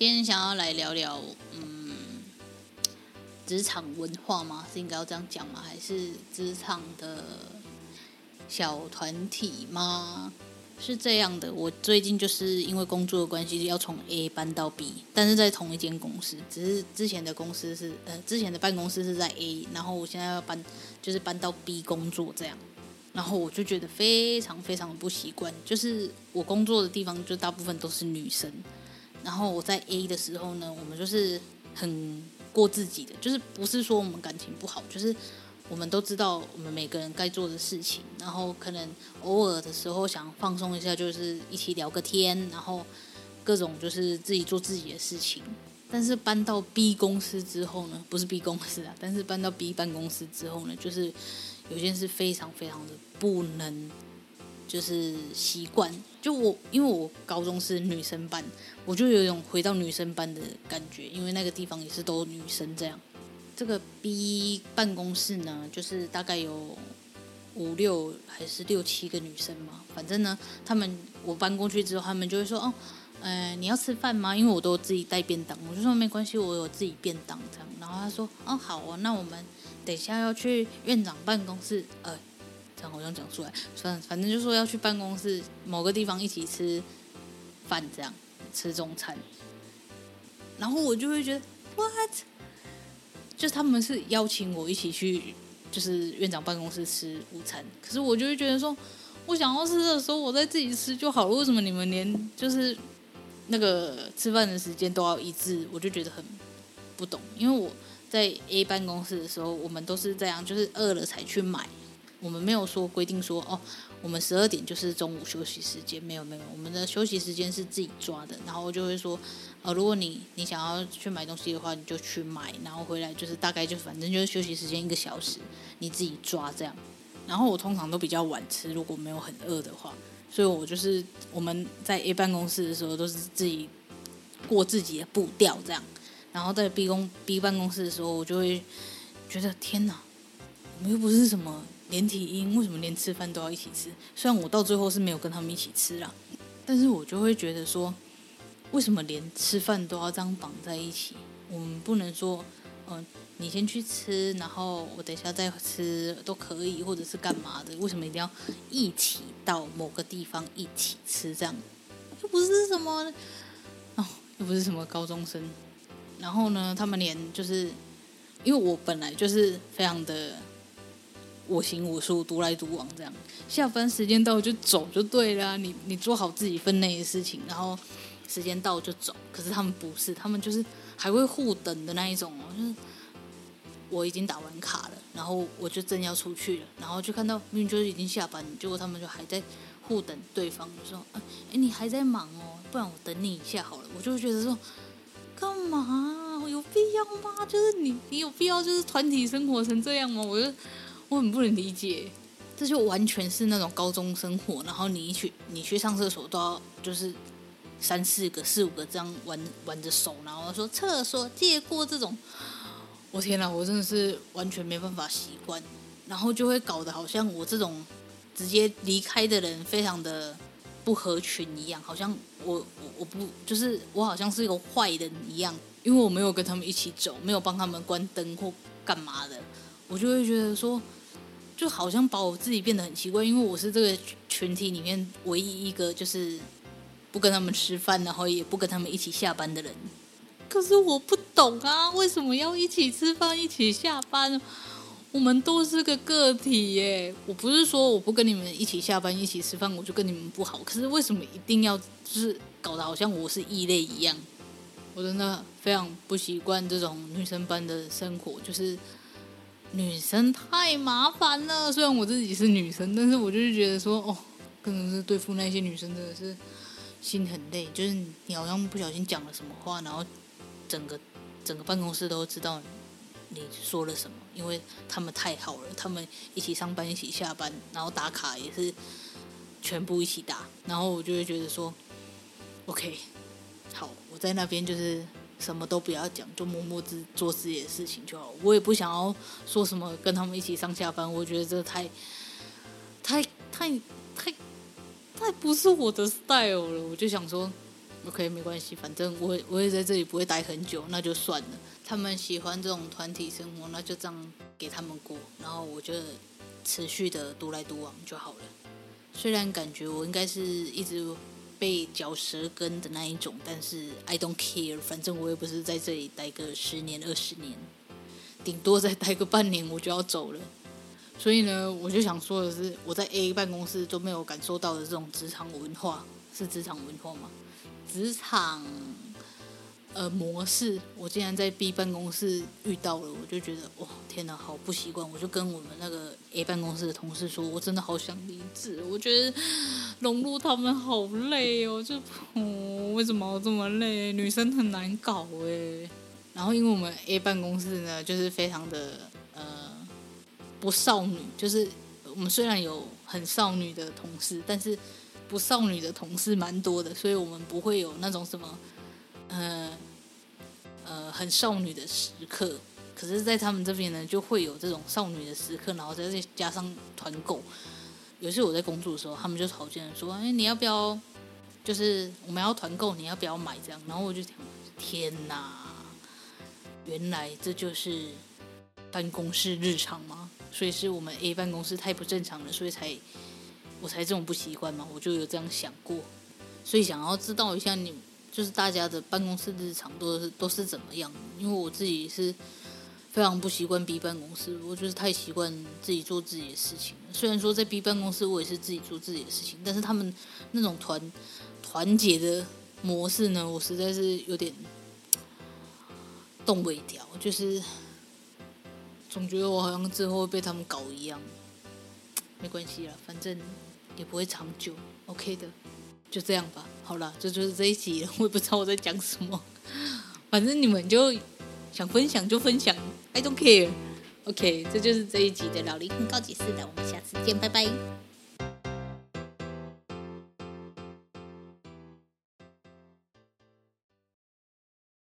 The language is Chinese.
今天想要来聊聊，嗯，职场文化吗？是应该要这样讲吗？还是职场的小团体吗？是这样的，我最近就是因为工作的关系，要从 A 搬到 B，但是在同一间公司，只是之前的公司是呃，之前的办公室是在 A，然后我现在要搬，就是搬到 B 工作这样，然后我就觉得非常非常的不习惯，就是我工作的地方就大部分都是女生。然后我在 A 的时候呢，我们就是很过自己的，就是不是说我们感情不好，就是我们都知道我们每个人该做的事情，然后可能偶尔的时候想放松一下，就是一起聊个天，然后各种就是自己做自己的事情。但是搬到 B 公司之后呢，不是 B 公司啊，但是搬到 B 办公室之后呢，就是有件事非常非常的不能。就是习惯，就我，因为我高中是女生班，我就有一种回到女生班的感觉，因为那个地方也是都女生这样。这个 B 办公室呢，就是大概有五六还是六七个女生嘛，反正呢，他们我搬过去之后，他们就会说，哦，呃，你要吃饭吗？因为我都自己带便当，我就说没关系，我有自己便当这样。然后他说，哦，好哦，那我们等一下要去院长办公室，呃。好像讲出来，算了，反正就说要去办公室某个地方一起吃饭，这样吃中餐。然后我就会觉得，what？就他们是邀请我一起去，就是院长办公室吃午餐。可是我就会觉得说，我想要吃的时候，我再自己吃就好了。为什么你们连就是那个吃饭的时间都要一致？我就觉得很不懂。因为我在 A 办公室的时候，我们都是这样，就是饿了才去买。我们没有说规定说哦，我们十二点就是中午休息时间，没有没有，我们的休息时间是自己抓的。然后就会说，呃，如果你你想要去买东西的话，你就去买，然后回来就是大概就反正就是休息时间一个小时，你自己抓这样。然后我通常都比较晚吃，如果没有很饿的话，所以我就是我们在 A 办公室的时候都是自己过自己的步调这样。然后在 B 公 B 办公室的时候，我就会觉得天哪，我们又不是什么。连体婴为什么连吃饭都要一起吃？虽然我到最后是没有跟他们一起吃啦，但是我就会觉得说，为什么连吃饭都要这样绑在一起？我们不能说，嗯、你先去吃，然后我等一下再吃都可以，或者是干嘛的？为什么一定要一起到某个地方一起吃？这样又不是什么哦，又不是什么高中生。然后呢，他们连就是因为我本来就是非常的。我行我素，独来独往，这样下班时间到就走就对了。你你做好自己分内的事情，然后时间到就走。可是他们不是，他们就是还会互等的那一种哦。就是我已经打完卡了，然后我就正要出去了，然后就看到明明就是已经下班，结果他们就还在互等对方，就说：“哎，你还在忙哦，不然我等你一下好了。”我就觉得说：“干嘛？有必要吗？就是你你有必要就是团体生活成这样吗？”我就。我很不能理解，这就完全是那种高中生活，然后你一去你去上厕所都要就是三四个、四五个这样玩玩着手，然后说厕所借过这种，我天哪，我真的是完全没办法习惯，然后就会搞得好像我这种直接离开的人非常的不合群一样，好像我我我不就是我好像是一个坏人一样，因为我没有跟他们一起走，没有帮他们关灯或干嘛的，我就会觉得说。就好像把我自己变得很奇怪，因为我是这个群体里面唯一一个就是不跟他们吃饭，然后也不跟他们一起下班的人。可是我不懂啊，为什么要一起吃饭、一起下班？我们都是个个体耶。我不是说我不跟你们一起下班、一起吃饭，我就跟你们不好。可是为什么一定要就是搞得好像我是异类一样？我真的非常不习惯这种女生般的生活，就是女生太麻烦了。虽然我自己是女生，但是我就是觉得说，哦，可能是对付那些女生真的是心很累。就是你好像不小心讲了什么话，然后整个整个办公室都知道你说了什么，因为他们太好了，他们一起上班，一起下班，然后打卡也是全部一起打，然后我就会觉得说，OK。好，我在那边就是什么都不要讲，就默默自做自己的事情就好。我也不想要说什么跟他们一起上下班，我觉得这太、太、太、太、太不是我的 style 了。我就想说，OK，没关系，反正我我也在这里不会待很久，那就算了。他们喜欢这种团体生活，那就这样给他们过，然后我就持续的独来独往就好了。虽然感觉我应该是一直。被嚼舌根的那一种，但是 I don't care，反正我也不是在这里待个十年二十年，顶多再待个半年我就要走了。所以呢，我就想说的是，我在 A 办公室都没有感受到的这种职场文化，是职场文化吗？职场。呃，模式我竟然在 B 办公室遇到了，我就觉得哇，天哪，好不习惯！我就跟我们那个 A 办公室的同事说，我真的好想离职，我觉得融入他们好累哦，就哦，为什么要这么累？女生很难搞哎。然后因为我们 A 办公室呢，就是非常的呃不少女，就是我们虽然有很少女的同事，但是不少女的同事蛮多的，所以我们不会有那种什么。呃呃，很少女的时刻，可是，在他们这边呢，就会有这种少女的时刻，然后再加上团购。有时我在工作的时候，他们就吵架说：“哎，你要不要？就是我们要团购，你要不要买这样？”然后我就：“天哪，原来这就是办公室日常吗？所以是我们 A 办公室太不正常了，所以才我才这种不习惯嘛。我就有这样想过，所以想要知道一下你。就是大家的办公室日常都是都是怎么样？因为我自己是非常不习惯 B 办公室，我就是太习惯自己做自己的事情。虽然说在 B 办公室我也是自己做自己的事情，但是他们那种团团结的模式呢，我实在是有点动不了，就是总觉得我好像之后会被他们搞一样。没关系啦，反正也不会长久，OK 的。就这样吧，好了，这就是这一集。我也不知道我在讲什么，反正你们就想分享就分享，I don't care。OK，这就是这一集的老灵魂告解室了，我们下次见，拜拜。